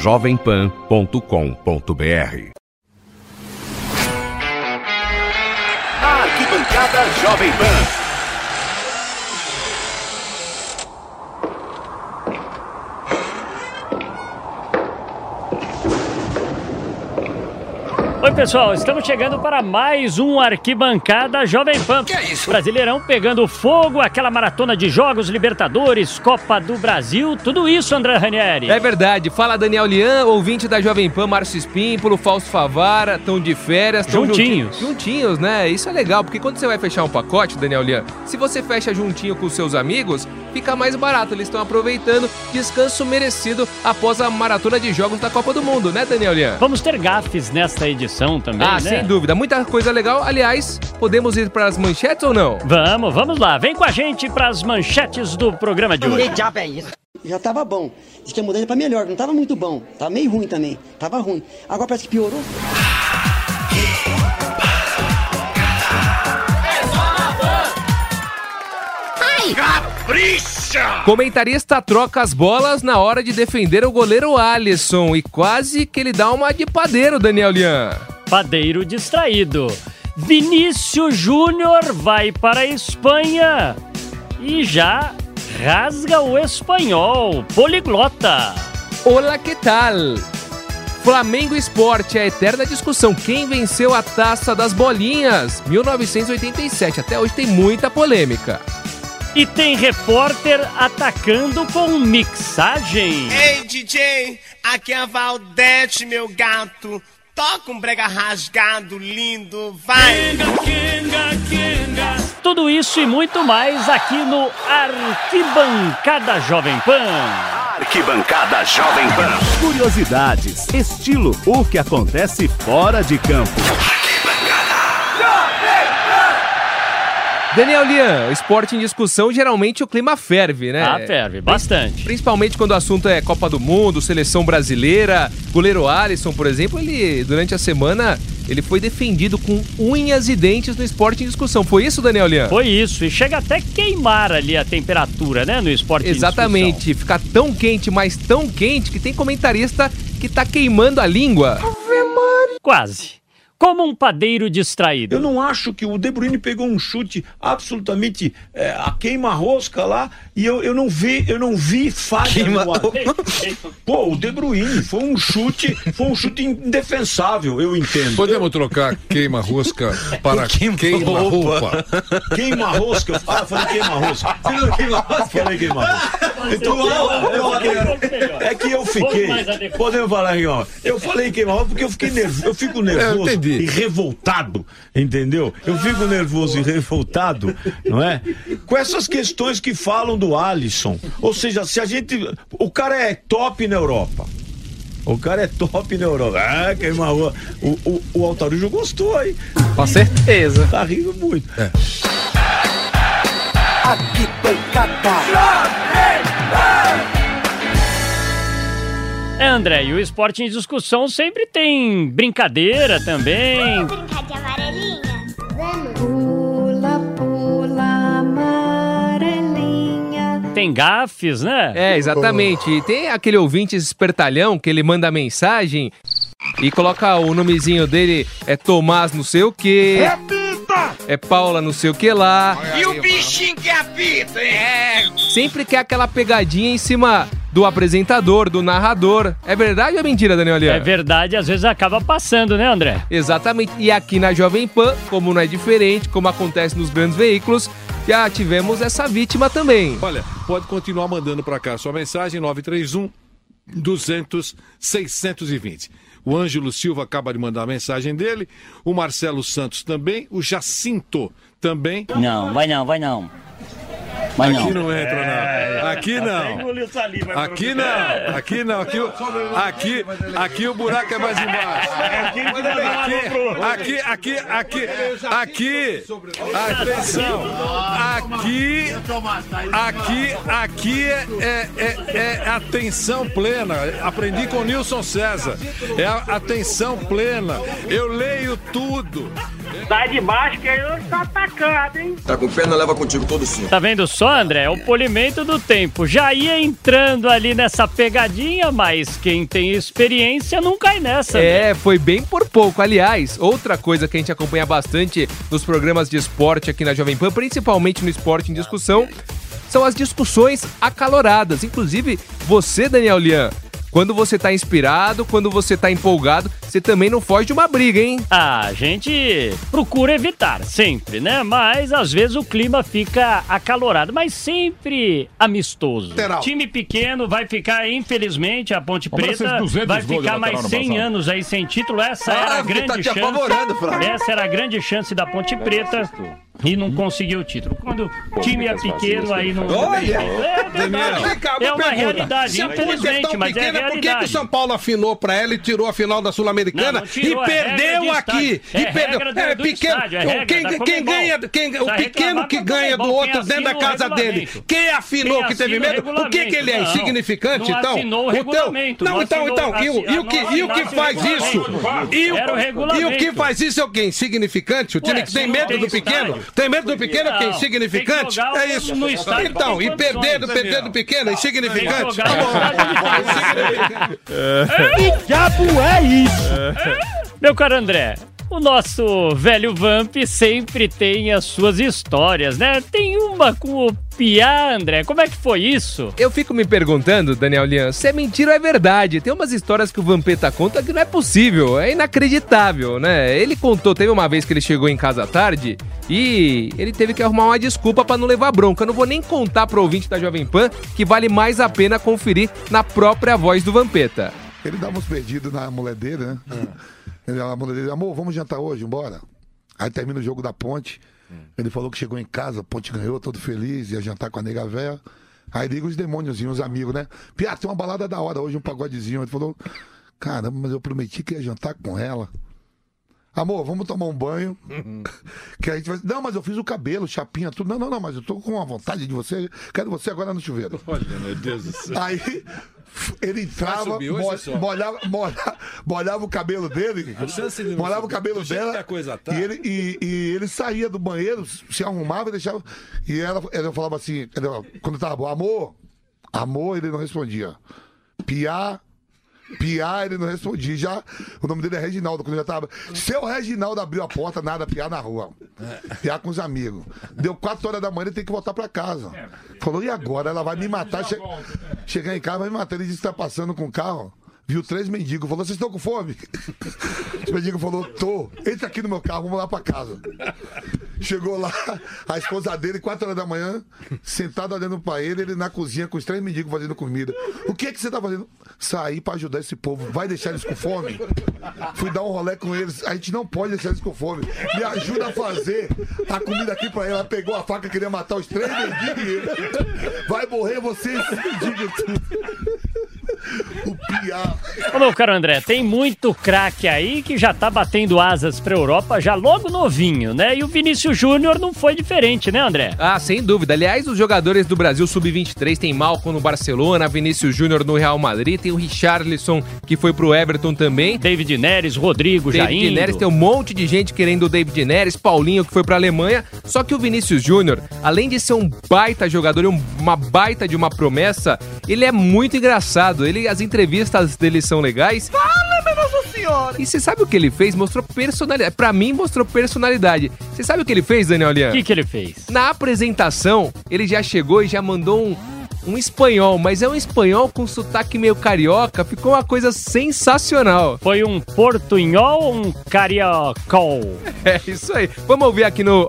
jovempan.com.br. Arquibancada Jovem Pan. Pessoal, estamos chegando para mais um Arquibancada Jovem Pan. Que é isso? Brasileirão pegando fogo, aquela maratona de jogos, Libertadores, Copa do Brasil, tudo isso, André Ranieri. É verdade. Fala Daniel Lian, ouvinte da Jovem Pan, Márcio Espímpolo, Fausto Favara, estão de férias. tão Juntinhos. junti- Juntinhos, né? Isso é legal, porque quando você vai fechar um pacote, Daniel Lian, se você fecha juntinho com os seus amigos, fica mais barato. Eles estão aproveitando descanso merecido após a maratona de jogos da Copa do Mundo, né, Daniel Lian? Vamos ter gafes nesta edição também, Ah, né? sem dúvida. Muita coisa legal. Aliás, podemos ir para as manchetes ou não? Vamos, vamos lá. Vem com a gente para as manchetes do programa de hoje. diabo é isso? Já tava bom. Diz que ia mudar ele pra melhor, não tava muito bom. Tava meio ruim também. Tava ruim. Agora parece que piorou. Capricha! Comentarista troca as bolas na hora de defender o goleiro Alisson e quase que ele dá uma de padeiro, Daniel Lian. Padeiro distraído. Vinícius Júnior vai para a Espanha e já rasga o espanhol. Poliglota. Olá, que tal? Flamengo Esporte, a eterna discussão. Quem venceu a taça das bolinhas? 1987. Até hoje tem muita polêmica. E tem repórter atacando com mixagem. Ei, DJ, aqui é a Valdete, meu gato. Toca um brega rasgado, lindo, vai! Tudo isso e muito mais aqui no Arquibancada Jovem Pan. Arquibancada Jovem Pan. Curiosidades, estilo, o que acontece fora de campo. Daniel Lian, esporte em discussão, geralmente o clima ferve, né? Ah, ferve, bastante. Principalmente quando o assunto é Copa do Mundo, seleção brasileira, goleiro Alisson, por exemplo, ele durante a semana ele foi defendido com unhas e dentes no esporte em discussão. Foi isso, Daniel Lian? Foi isso, e chega até queimar ali a temperatura, né, no esporte em Exatamente, fica tão quente, mas tão quente que tem comentarista que tá queimando a língua. discussão. Quase. Como um padeiro distraído. Eu não acho que o De Bruyne pegou um chute absolutamente é, a queima-rosca lá e eu, eu não vi, eu não vi falha no ar. Pô, o De Bruyne foi um chute, foi um chute indefensável, eu entendo. Podemos trocar queima-rosca para queima-roupa. Queima-rosca, ah, falei queima-rosca. Falei queima-rosca. Então, eu- eu- é que eu fiquei. Podemos falar ó. Eu falei queima-rosca porque eu fiquei nervoso. Eu fico nervoso entendi. e revoltado, entendeu? Eu fico nervoso e revoltado, não é? Com essas questões que falam do Alisson. Ou seja, se a gente. O cara é top na Europa. O cara é top na Europa. Ah, queima o, o, o Altarujo gostou, hein? Com certeza. Tá rindo muito. É, André, e o esporte em discussão sempre tem brincadeira também. brincar de amarelinha? Vamos. Pula, pula, amarelinha. Tem gafes, né? É, exatamente. E tem aquele ouvinte espertalhão que ele manda mensagem e coloca o nomezinho dele é Tomás não sei o que. É Paula não sei o que lá. E o bichinho que apita, é? Sempre quer aquela pegadinha em cima do apresentador, do narrador. É verdade ou é mentira, Daniel É Aliano? verdade, às vezes acaba passando, né, André? Exatamente. E aqui na Jovem Pan, como não é diferente, como acontece nos grandes veículos, já tivemos essa vítima também. Olha, pode continuar mandando para cá sua mensagem 931 200 620. O Ângelo Silva acaba de mandar a mensagem dele, o Marcelo Santos também, o Jacinto também. Não, vai não, vai não. Vai Aqui não. não entra, não. Aqui não. Aqui não. Aqui não. Aqui, o- aqui, aqui o buraco é mais embaixo. Aqui, aqui, aqui, aqui, aqui. Atenção. Aqui, aqui, aqui é, é, é, é atenção plena. Aprendi com o Nilson César. É a atenção plena. Eu leio tudo. Sai de baixo que ele tá atacado, hein? Tá com pena, leva contigo todo sim. Tá vendo só, André? É o polimento do tempo. Já ia entrando ali nessa pegadinha, mas quem tem experiência não cai nessa. né? É, foi bem por pouco. Aliás, outra coisa que a gente acompanha bastante nos programas de esporte aqui na Jovem Pan, principalmente no Esporte em Discussão, são as discussões acaloradas. Inclusive, você, Daniel Lian, quando você tá inspirado, quando você tá empolgado, você também não foge de uma briga, hein? Ah, a gente procura evitar, sempre, né? Mas às vezes o clima fica acalorado, mas sempre amistoso. Lateral. Time pequeno vai ficar, infelizmente, a Ponte Preta fez 200 vai ficar mais no 100 passado. anos aí sem título. Essa era Ah, a porque grande tá te chance. Essa era a grande chance da Ponte Preta. E não conseguiu o título. Quando o time é pequeno, aí não. Olha! É verdade. É uma realidade, é infelizmente, mas é pequena, por que, que o realidade. São Paulo afinou pra ela e tirou a final da Sul-Americana e é perdeu aqui? estádio. É e perdeu. é pequeno. é regra quem quem ganha, quem, o pequeno que ganha do outro dentro da casa dele. Quem afinou que teve medo? O que, que ele é? Insignificante, então? o teu- Não, então, então. E o, e que, e o que faz isso? E o, e o que faz isso é o quê? Insignificante? O time que tem medo do pequeno? Tem medo do pequeno que é insignificante? É isso. no estádio Então, e perder, condições, perder do pequeno é insignificante? Tá bom. estádio Que diabo é isso? Meu caro André, o nosso velho Vamp sempre tem as suas histórias, né? Tem uma com o Piá, André. Como é que foi isso? Eu fico me perguntando, Daniel Lian, se é mentira ou é verdade. Tem umas histórias que o Vampeta conta que não é possível, é inacreditável, né? Ele contou, teve uma vez que ele chegou em casa à tarde e ele teve que arrumar uma desculpa pra não levar bronca. Eu não vou nem contar pro ouvinte da Jovem Pan que vale mais a pena conferir na própria voz do Vampeta. Ele dava uns perdidos na mulher dele, né? Ele, a mulher dele, amor, vamos jantar hoje, embora. Aí termina o jogo da ponte. Ele falou que chegou em casa, a ponte ganhou, todo feliz, ia jantar com a nega véia. Aí liga os demôniozinhos, os amigos, né? Piá, tem uma balada da hora hoje, um pagodezinho. Ele falou, caramba, mas eu prometi que ia jantar com ela. Amor, vamos tomar um banho. que a gente vai. Não, mas eu fiz o cabelo, chapinha, tudo. Não, não, não, mas eu tô com uma vontade de você. Quero você agora no chuveiro. Olha, meu Deus do céu. Aí ele entrava, subir hoje, mo- pessoal? molhava, molhava, molhava o cabelo dele, A chance de não molhava o cabelo dela a tá. e, ele, e, e ele saía do banheiro, se arrumava e deixava. E ela, ela falava assim, ela- quando tava bom, amor, amor, ele não respondia. Piá, Piá, ele não respondia. Já, o nome dele é Reginaldo, quando ele já tava. Seu Reginaldo abriu a porta, nada, piá na rua. Piá com os amigos. Deu quatro horas da manhã, ele tem que voltar pra casa. Falou, e agora? Ela vai me matar. Che... Chegar em casa, vai me matar. Ele disse que tá passando com o carro. Viu três mendigos, falou: Vocês estão com fome? Os mendigos falou: Tô. Entra aqui no meu carro, vamos lá pra casa. Chegou lá, a esposa dele, quatro horas da manhã, sentada olhando pra ele, ele na cozinha com os três mendigos fazendo comida. O que é que você tá fazendo? Sair pra ajudar esse povo. Vai deixar eles com fome? Fui dar um rolê com eles. A gente não pode deixar eles com fome. Me ajuda a fazer a comida aqui pra ela. Pegou a faca, queria matar os três mendigos. Vai morrer vocês, mendigos. O piá. Ô, meu caro André, tem muito craque aí que já tá batendo asas pra Europa já logo novinho, né? E o Vinícius Júnior não foi diferente, né, André? Ah, sem dúvida. Aliás, os jogadores do Brasil Sub-23 tem Malcom no Barcelona, Vinícius Júnior no Real Madrid, tem o Richarlison que foi pro Everton também. David Neres, Rodrigo já David indo. Neres, tem um monte de gente querendo o David Neres, Paulinho que foi pra Alemanha. Só que o Vinícius Júnior, além de ser um baita jogador e um- uma baita de uma promessa, ele é muito engraçado. Ele, as entrevistas dele são legais. Fala, meu Nossa Senhora! E você sabe o que ele fez? Mostrou personalidade. Pra mim, mostrou personalidade. Você sabe o que ele fez, Daniel Lian? O que, que ele fez? Na apresentação, ele já chegou e já mandou um, um espanhol, mas é um espanhol com sotaque meio carioca. Ficou uma coisa sensacional. Foi um portunhol ou um cariocol? É isso aí. Vamos ouvir aqui no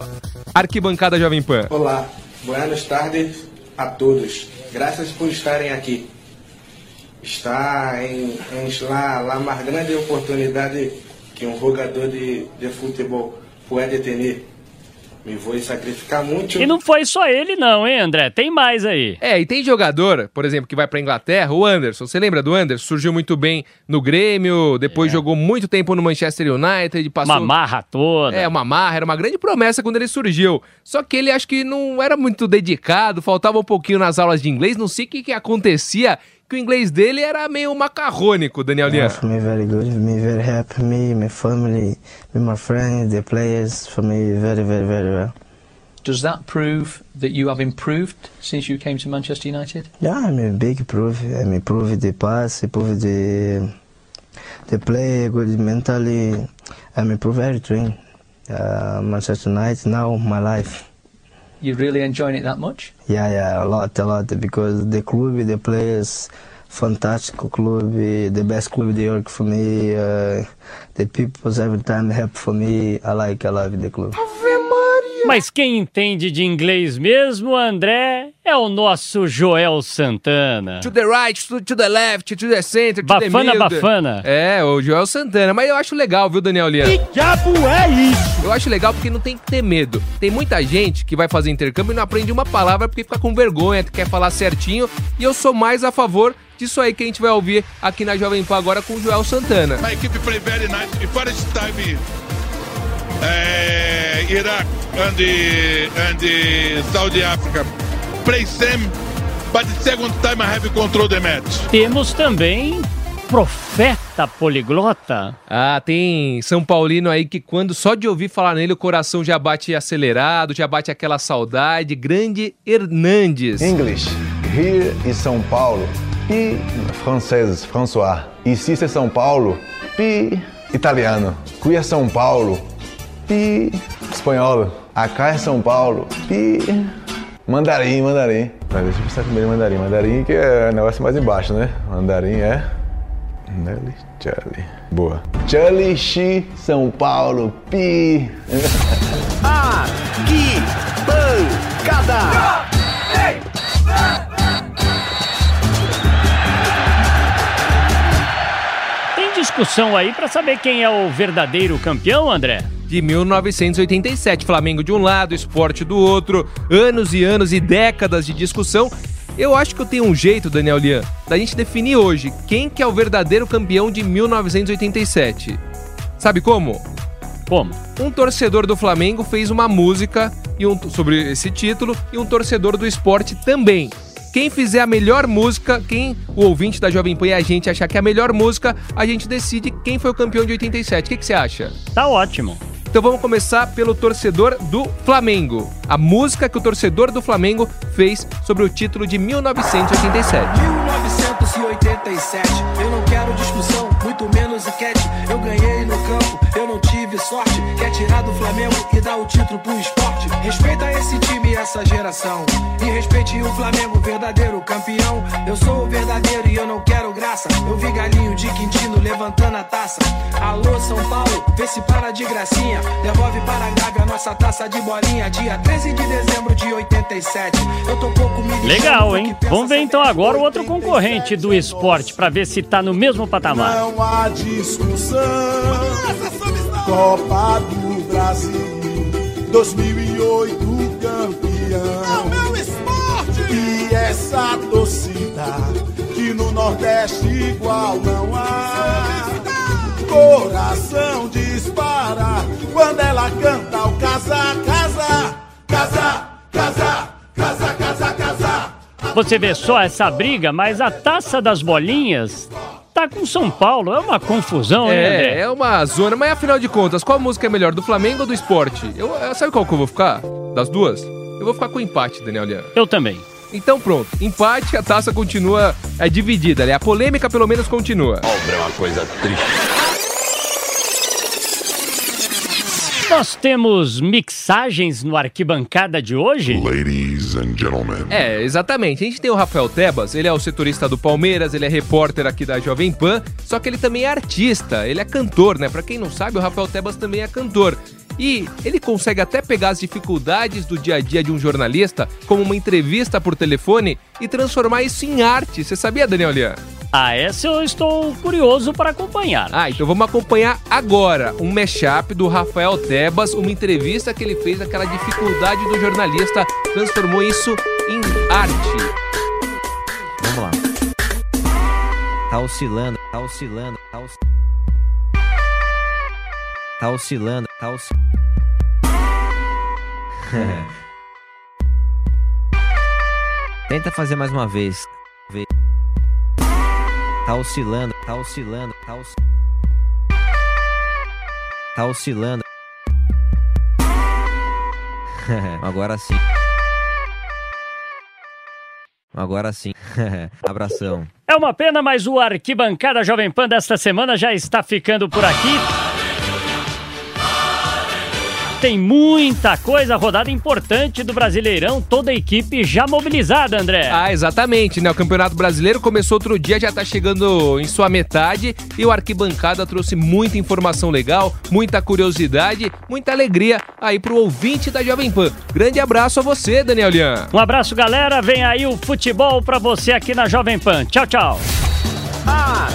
Arquibancada Jovem Pan. Olá, buenas tardes a todos. Graças por estarem aqui. Está em, em la, la mais grande oportunidade que um jogador de, de futebol pode ter. Me vou sacrificar muito. E não foi só ele não, hein, André? Tem mais aí. É, e tem jogador, por exemplo, que vai pra Inglaterra, o Anderson. Você lembra do Anderson? Surgiu muito bem no Grêmio, depois jogou muito tempo no Manchester United, passou... Uma marra toda. É, uma marra, era uma grande promessa quando ele surgiu. Só que ele acho que não era muito dedicado, faltava um pouquinho nas aulas de inglês, não sei o que, que acontecia, que o inglês dele era meio macarrônico, Daniel Yeah, Lian. for me very good. Me very happy. Me, my family, me, my friends, the players. For me very, very, very well. Does that prove that you have improved since you came to Manchester United? Yeah, I'm a big proof. I'm proof the pass, proof the the play good mentally. I'm proof everything. Uh, Manchester United now my life. You really enjoying it that much? Yeah, yeah, a lot, a lot. Because the club, the players, fantastic club, the best club in New York for me. Uh, the people's every time help for me. I like, I love the club. Mas quem entende de inglês mesmo, André, é o nosso Joel Santana. To the right, to, to the left, to the center, to the Bafana, middle. bafana. É, o Joel Santana. Mas eu acho legal, viu, Daniel Lian? Que diabo é isso? Eu acho legal porque não tem que ter medo. Tem muita gente que vai fazer intercâmbio e não aprende uma palavra porque fica com vergonha, quer falar certinho. E eu sou mais a favor disso aí que a gente vai ouvir aqui na Jovem Pan agora com o Joel Santana. My keep play very nice. The first time uh, Iraq and the, and the Saudi Africa play same, but the second time I have control the match. Temos também profeta poliglota. Ah, tem São Paulino aí que quando só de ouvir falar nele o coração já bate acelerado, já bate aquela saudade. Grande Hernandes. English. Here is São Paulo. Pi francês, François. Ici c'est São Paulo. Pi italiano. Qui é São Paulo. Pi espanhol. Acá é São Paulo. Pi mandarim, mandarim. Mas deixa eu pensar primeiro em mandarim. Mandarim que é o negócio mais embaixo, né? Mandarim é Nelly Charlie. Boa. Charlie Xi, São Paulo. Pi. Aqui, bancada. Tem discussão aí pra saber quem é o verdadeiro campeão, André? De 1987. Flamengo de um lado, esporte do outro, anos e anos e décadas de discussão. Eu acho que eu tenho um jeito, Daniel Lian, da gente definir hoje quem que é o verdadeiro campeão de 1987. Sabe como? Como? Um torcedor do Flamengo fez uma música e um, sobre esse título e um torcedor do esporte também. Quem fizer a melhor música, quem o ouvinte da Jovem Pan e a gente achar que é a melhor música, a gente decide quem foi o campeão de 87. O que, que você acha? Tá ótimo. Então vamos começar pelo torcedor do Flamengo. A música que o torcedor do Flamengo fez sobre o título de 1987. 1987, eu não quero discussão, muito menos enquete. Eu ganhei no campo, eu não tive sorte. Quer tirar do Flamengo e dar o título pro esporte. Respeita esse time e essa geração. E respeite o Flamengo, verdadeiro campeão. Eu sou o verdadeiro e eu não quero graça. Eu vi galinho de Quintino levantando a taça. Alô, vê se para de gracinha. Devolve para a Gávea a nossa taça de bolinha. Dia 13 de dezembro de 87. Eu tô pouco me Legal, hein? Vamos ver então agora o outro concorrente do esporte pra ver se tá no mesmo patamar. Não há discussão. Copa do Brasil, 2008 campeão. É o meu esporte! E essa torcida que no Nordeste igual não há. Canta o casa, casa, casa, casa, casa, casa, casa. Você vê só essa briga, mas a taça das bolinhas tá com São Paulo. É uma confusão, né, André? É, é uma zona, mas afinal de contas, qual música é melhor, do Flamengo ou do esporte? Eu, eu- sabe qual que eu vou ficar? Das duas? Eu vou ficar com o empate, Daniel Lian. Eu também. Então pronto, empate, a taça continua é, dividida, né? A polêmica pelo menos continua. Obra é uma coisa triste. Temos mixagens no arquibancada de hoje? Ladies and gentlemen. É, exatamente. A gente tem o Rafael Tebas, ele é o setorista do Palmeiras, ele é repórter aqui da Jovem Pan, só que ele também é artista, ele é cantor, né? Pra quem não sabe, o Rafael Tebas também é cantor. E ele consegue até pegar as dificuldades do dia a dia de um jornalista, como uma entrevista por telefone, e transformar isso em arte. Você sabia, Daniel Lian? Ah, essa eu estou curioso para acompanhar. Ah, então vamos acompanhar agora um mashup do Rafael Tebas, uma entrevista que ele fez, aquela dificuldade do jornalista, transformou isso em arte. Vamos lá. Tá oscilando, tá oscilando, tá oscilando. Tá oscilando, tá oscilando. Tenta fazer mais uma vez. Tá oscilando, tá oscilando, tá oscilando. Tá oscilando. Agora sim. Agora sim. Abração. É uma pena, mas o Arquibancada Jovem Pan desta semana já está ficando por aqui. Tem muita coisa, rodada importante do Brasileirão, toda a equipe já mobilizada, André. Ah, exatamente, né? O Campeonato Brasileiro começou outro dia, já tá chegando em sua metade e o Arquibancada trouxe muita informação legal, muita curiosidade, muita alegria aí pro ouvinte da Jovem Pan. Grande abraço a você, Daniel Lian. Um abraço, galera. Vem aí o futebol pra você aqui na Jovem Pan. Tchau, tchau. Ah,